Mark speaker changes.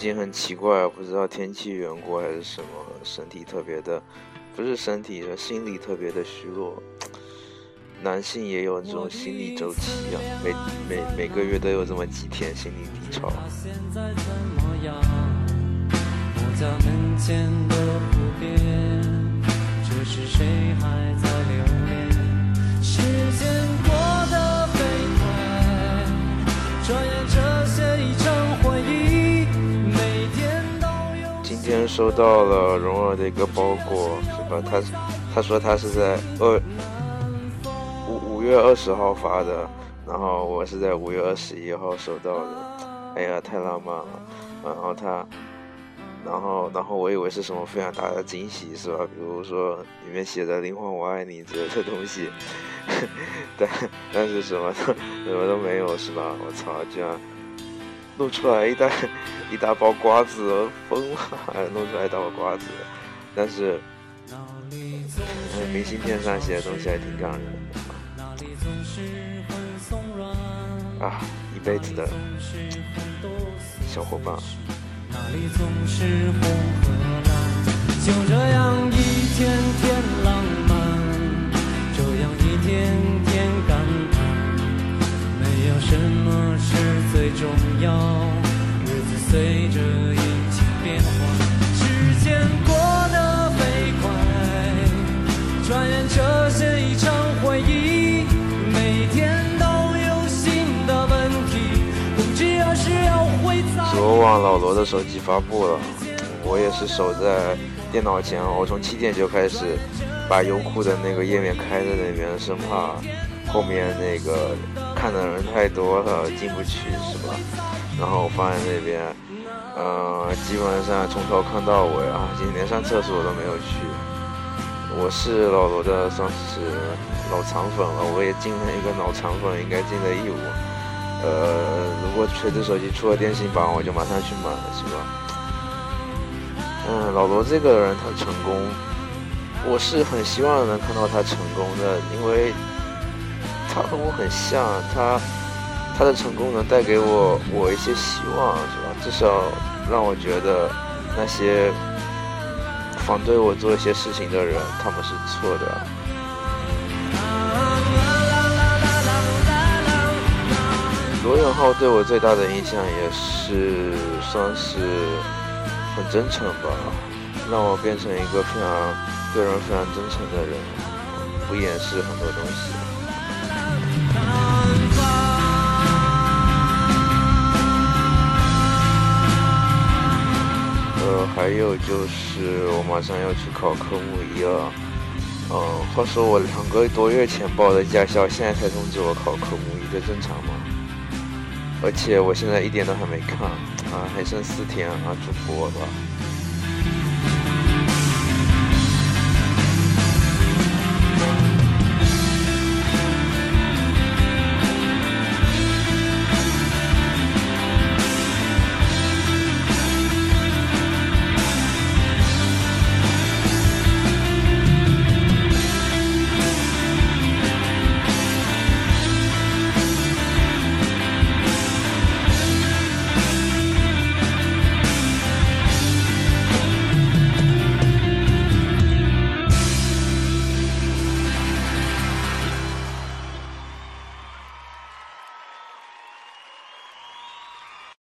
Speaker 1: 近很奇怪，不知道天气缘故还是什么，身体特别的，不是身体，心理特别的虚弱。男性也有这种心理周期啊，每每每个月都有这么几天心理低潮。收到了蓉儿的一个包裹，是吧？他他说他是在二。五五月二十号发的，然后我是在五月二十一号收到的，哎呀，太浪漫了。然后他，然后，然后我以为是什么非常大的惊喜，是吧？比如说里面写着“灵魂我爱你”之类的东西，但但是什么都什么都没有，是吧？我操，居然弄出来一大一大包瓜子，疯了！弄出来一大包瓜子，但是明信片上写的东西还挺感人的。啊，一辈子的小伙伴。就这有什么是最重要，日子随着一切变化，时间过得飞快，转眼这些一场回忆，每天
Speaker 2: 都有新的问题，不知何时要回答。
Speaker 1: 昨晚老罗的手机发布了，我也是守在电脑前，我从七点就开始把优酷的那个页面开在那边，生怕后面那个看的人太多了进不去，是吧？然后我放在那边，呃，基本上从头看到尾啊，今天连上厕所都没有去。我是老罗的算是老肠粉了，我也进了一个脑残粉应该尽的义务。呃，如果锤子手机出了电信版，我就马上去买，是吧？嗯，老罗这个人他成功，我是很希望能看到他成功的，因为他和我很像，他他的成功能带给我我一些希望，是吧？至少让我觉得那些反对我做一些事情的人，他们是错的。罗永浩对我最大的印象也是算是很真诚吧，让我变成一个非常个人非常真诚的人，不掩饰很多东西。呃，还有就是我马上要去考科目一了，嗯，话说我两个多月前报的驾校，现在才通知我考科目一，这正常吗？而且我现在一点都还没看，啊，还剩四天啊，祝福我吧。